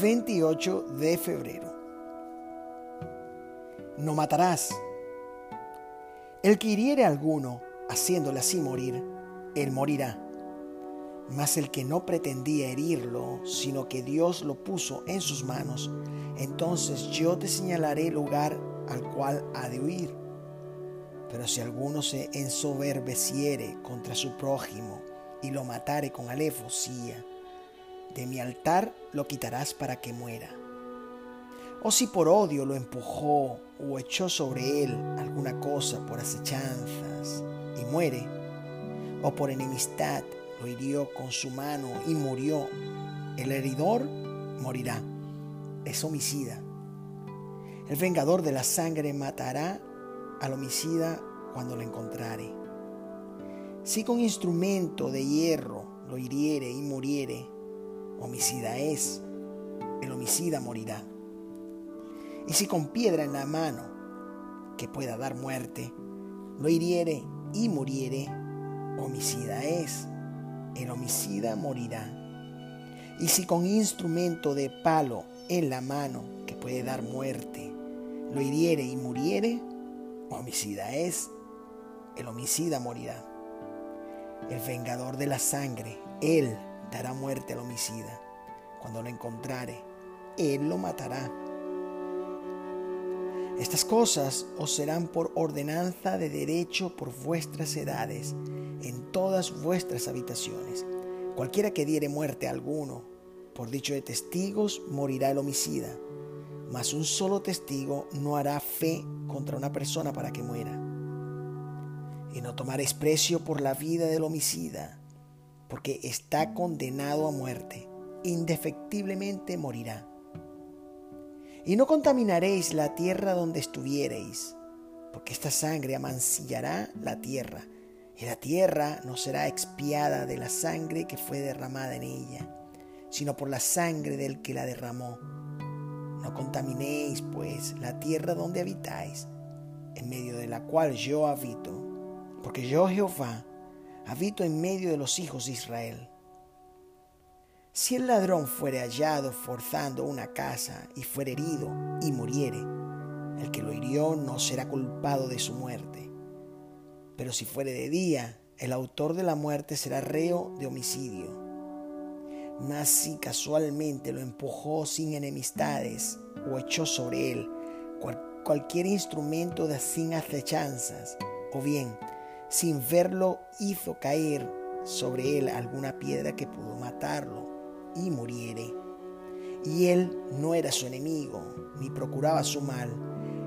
28 de febrero. No matarás. El que hiriere a alguno, haciéndole así morir, él morirá. Mas el que no pretendía herirlo, sino que Dios lo puso en sus manos, entonces yo te señalaré el lugar al cual ha de huir. Pero si alguno se ensoberbeciere contra su prójimo y lo matare con alevosía, de mi altar lo quitarás para que muera. O si por odio lo empujó o echó sobre él alguna cosa por acechanzas y muere, o por enemistad lo hirió con su mano y murió, el heridor morirá. Es homicida. El vengador de la sangre matará al homicida cuando lo encontrare. Si con instrumento de hierro lo hiriere y muriere, homicida es, el homicida morirá. Y si con piedra en la mano, que pueda dar muerte, lo hiriere y muriere, homicida es, el homicida morirá. Y si con instrumento de palo en la mano, que puede dar muerte, lo hiriere y muriere, homicida es, el homicida morirá. El vengador de la sangre, él dará muerte al homicida. Cuando lo encontrare, él lo matará. Estas cosas os serán por ordenanza de derecho por vuestras edades en todas vuestras habitaciones. Cualquiera que diere muerte a alguno, por dicho de testigos, morirá el homicida. Mas un solo testigo no hará fe contra una persona para que muera. Y no tomaréis precio por la vida del homicida, porque está condenado a muerte, indefectiblemente morirá. Y no contaminaréis la tierra donde estuviereis, porque esta sangre amancillará la tierra, y la tierra no será expiada de la sangre que fue derramada en ella, sino por la sangre del que la derramó. No contaminéis, pues, la tierra donde habitáis, en medio de la cual yo habito, porque yo Jehová habito en medio de los hijos de Israel. Si el ladrón fuere hallado forzando una casa y fuere herido y muriere, el que lo hirió no será culpado de su muerte. Pero si fuere de día, el autor de la muerte será reo de homicidio. Mas si casualmente lo empujó sin enemistades o echó sobre él cualquier instrumento de sin acechanzas, o bien sin verlo hizo caer sobre él alguna piedra que pudo matarlo y muriere. Y él no era su enemigo, ni procuraba su mal.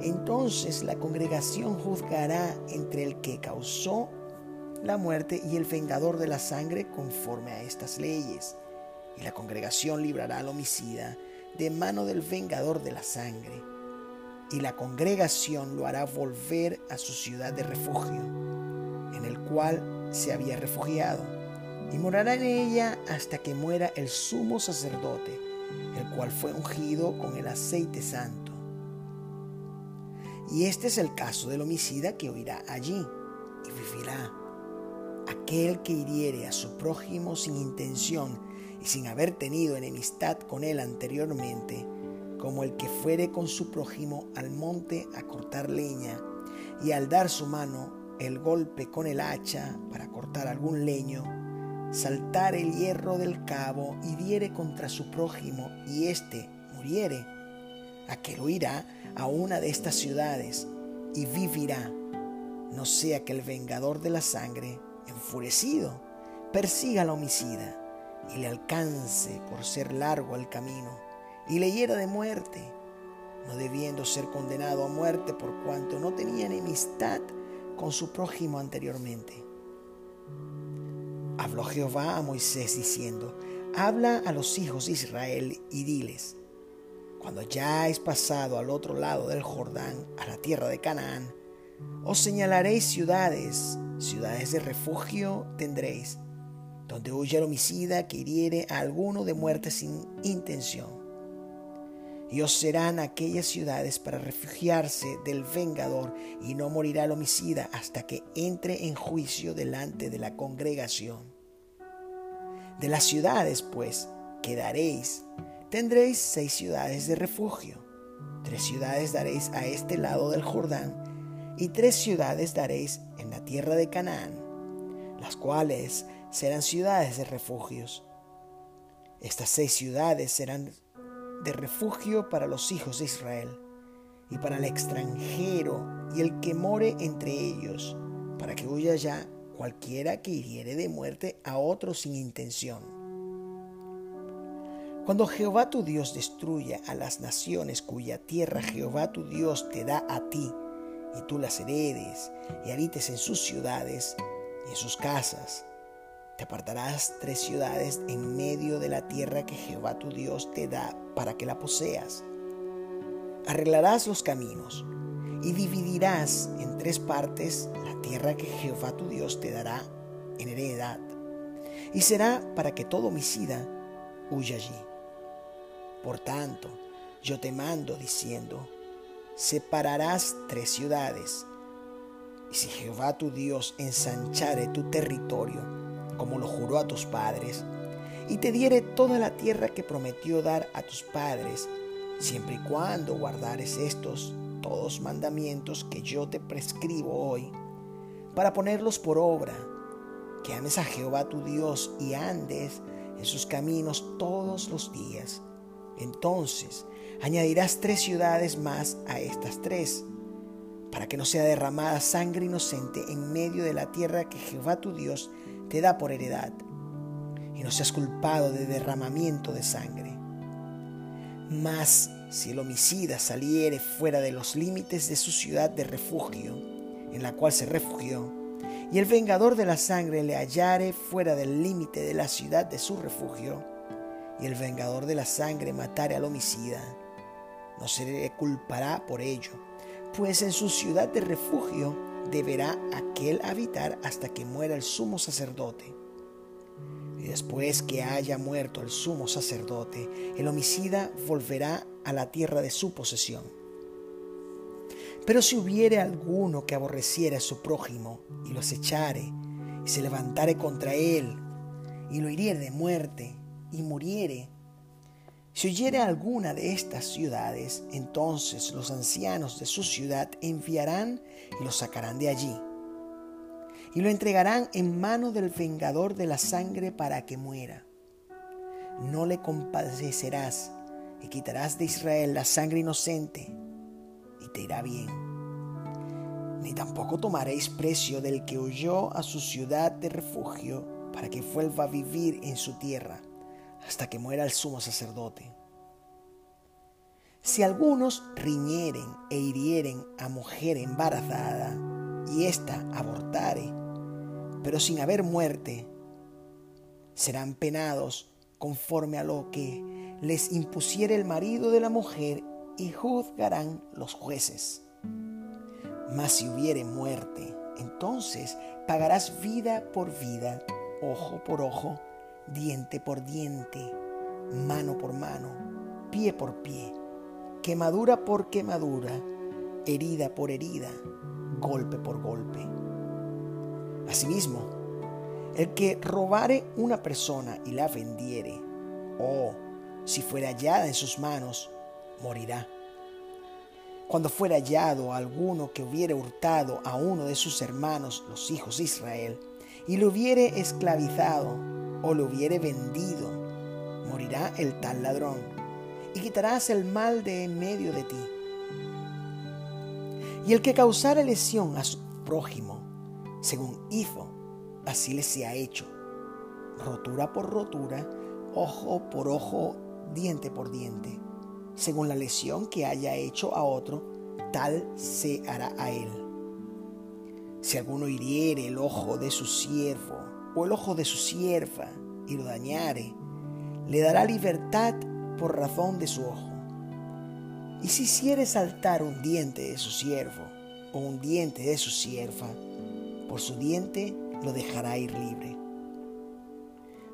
Entonces la congregación juzgará entre el que causó la muerte y el vengador de la sangre conforme a estas leyes. Y la congregación librará al homicida de mano del vengador de la sangre. Y la congregación lo hará volver a su ciudad de refugio en el cual se había refugiado, y morará en ella hasta que muera el sumo sacerdote, el cual fue ungido con el aceite santo. Y este es el caso del homicida que oirá allí y vivirá. Aquel que hiriere a su prójimo sin intención y sin haber tenido enemistad con él anteriormente, como el que fuere con su prójimo al monte a cortar leña, y al dar su mano el golpe con el hacha para cortar algún leño, saltar el hierro del cabo y diere contra su prójimo y éste muriere, aquel huirá a una de estas ciudades y vivirá, no sea que el vengador de la sangre, enfurecido, persiga al homicida y le alcance por ser largo el camino y le hiera de muerte, no debiendo ser condenado a muerte por cuanto no tenía enemistad con su prójimo anteriormente. Habló Jehová a Moisés diciendo, habla a los hijos de Israel y diles, cuando ya hayáis pasado al otro lado del Jordán, a la tierra de Canaán, os señalaréis ciudades, ciudades de refugio tendréis, donde huya el homicida que hiriere a alguno de muerte sin intención y os serán aquellas ciudades para refugiarse del vengador, y no morirá el homicida hasta que entre en juicio delante de la congregación. De las ciudades, pues, quedaréis, tendréis seis ciudades de refugio. Tres ciudades daréis a este lado del Jordán, y tres ciudades daréis en la tierra de Canaán, las cuales serán ciudades de refugios. Estas seis ciudades serán de refugio para los hijos de Israel, y para el extranjero y el que more entre ellos, para que huya ya cualquiera que hiriere de muerte a otro sin intención. Cuando Jehová tu Dios destruya a las naciones cuya tierra Jehová tu Dios te da a ti, y tú las heredes y habites en sus ciudades y en sus casas, te apartarás tres ciudades en medio de la tierra que Jehová tu Dios te da para que la poseas. Arreglarás los caminos y dividirás en tres partes la tierra que Jehová tu Dios te dará en heredad. Y será para que todo homicida huya allí. Por tanto, yo te mando diciendo, separarás tres ciudades. Y si Jehová tu Dios ensanchare tu territorio, como lo juró a tus padres, y te diere toda la tierra que prometió dar a tus padres, siempre y cuando guardares estos todos mandamientos que yo te prescribo hoy, para ponerlos por obra, que ames a Jehová tu Dios y andes en sus caminos todos los días. Entonces añadirás tres ciudades más a estas tres, para que no sea derramada sangre inocente en medio de la tierra que Jehová tu Dios te da por heredad, y no seas culpado de derramamiento de sangre. Mas si el homicida saliere fuera de los límites de su ciudad de refugio, en la cual se refugió, y el vengador de la sangre le hallare fuera del límite de la ciudad de su refugio, y el vengador de la sangre matare al homicida, no se le culpará por ello, pues en su ciudad de refugio deberá aquel habitar hasta que muera el sumo sacerdote. Y después que haya muerto el sumo sacerdote, el homicida volverá a la tierra de su posesión. Pero si hubiere alguno que aborreciere a su prójimo y lo acechare, y se levantare contra él, y lo hiriere de muerte, y muriere, si oyere alguna de estas ciudades, entonces los ancianos de su ciudad enviarán y lo sacarán de allí. Y lo entregarán en mano del vengador de la sangre para que muera. No le compadecerás y quitarás de Israel la sangre inocente y te irá bien. Ni tampoco tomaréis precio del que huyó a su ciudad de refugio para que vuelva a vivir en su tierra hasta que muera el sumo sacerdote. Si algunos riñeren e hirieren a mujer embarazada y ésta abortare, pero sin haber muerte, serán penados conforme a lo que les impusiere el marido de la mujer y juzgarán los jueces. Mas si hubiere muerte, entonces pagarás vida por vida, ojo por ojo, diente por diente, mano por mano, pie por pie, quemadura por quemadura, herida por herida, golpe por golpe. Asimismo, el que robare una persona y la vendiere, o si fuera hallada en sus manos, morirá. Cuando fuera hallado alguno que hubiere hurtado a uno de sus hermanos, los hijos de Israel, y lo hubiere esclavizado, o lo hubiere vendido, morirá el tal ladrón, y quitarás el mal de en medio de ti. Y el que causare lesión a su prójimo, según hizo, así le sea hecho, rotura por rotura, ojo por ojo, diente por diente. Según la lesión que haya hecho a otro, tal se hará a él. Si alguno hiriere el ojo de su siervo, o el ojo de su sierva y lo dañare, le dará libertad por razón de su ojo. Y si hiciere saltar un diente de su siervo o un diente de su sierva, por su diente lo dejará ir libre.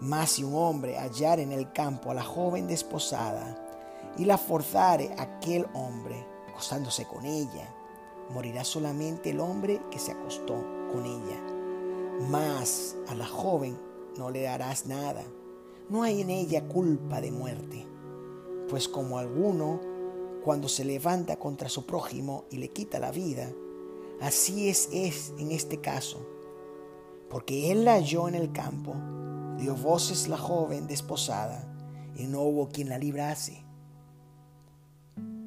Mas si un hombre hallar en el campo a la joven desposada y la forzare aquel hombre, acostándose con ella, morirá solamente el hombre que se acostó con ella mas a la joven no le darás nada. No hay en ella culpa de muerte. Pues como alguno, cuando se levanta contra su prójimo y le quita la vida, así es, es en este caso. Porque él la halló en el campo, dio voces la joven desposada, y no hubo quien la librase.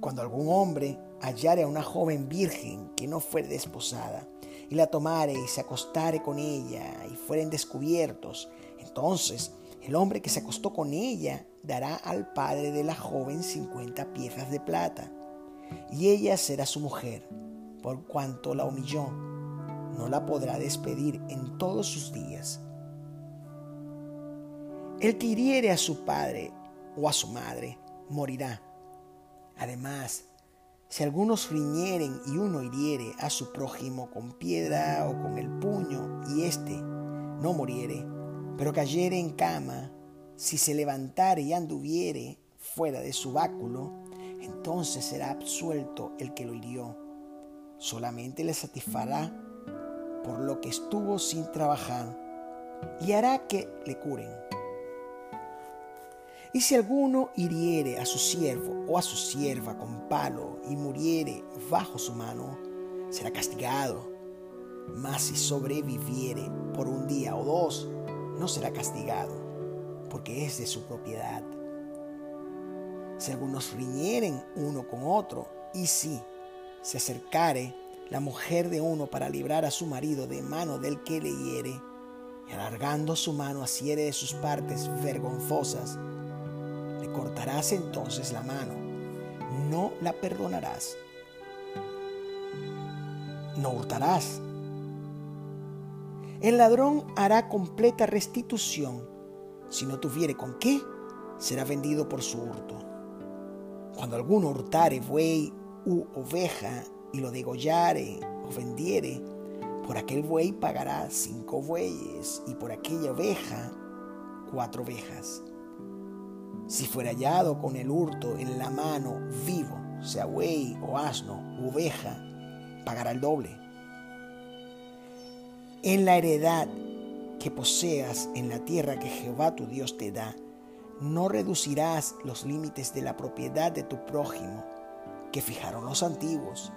Cuando algún hombre hallare a una joven virgen que no fuere desposada, y la tomare y se acostare con ella, y fueren descubiertos, entonces el hombre que se acostó con ella dará al padre de la joven cincuenta piezas de plata, y ella será su mujer, por cuanto la humilló. No la podrá despedir en todos sus días. El que hiriere a su padre o a su madre morirá. Además, si algunos riñeren y uno hiriere a su prójimo con piedra o con el puño y éste no muriere, pero cayere en cama, si se levantare y anduviere fuera de su báculo, entonces será absuelto el que lo hirió. Solamente le satisfará por lo que estuvo sin trabajar y hará que le curen. Y si alguno hiriere a su siervo o a su sierva con palo y muriere bajo su mano, será castigado. Mas si sobreviviere por un día o dos, no será castigado, porque es de su propiedad. Si algunos riñeren uno con otro, y si se acercare la mujer de uno para librar a su marido de mano del que le hiere, y alargando su mano asiere de sus partes vergonzosas, cortarás entonces la mano, no la perdonarás, no hurtarás. El ladrón hará completa restitución. Si no tuviere con qué, será vendido por su hurto. Cuando alguno hurtare buey u oveja y lo degollare o vendiere, por aquel buey pagará cinco bueyes y por aquella oveja cuatro ovejas. Si fuera hallado con el hurto en la mano vivo, sea buey o asno oveja, pagará el doble. En la heredad que poseas en la tierra que Jehová tu Dios te da, no reducirás los límites de la propiedad de tu prójimo que fijaron los antiguos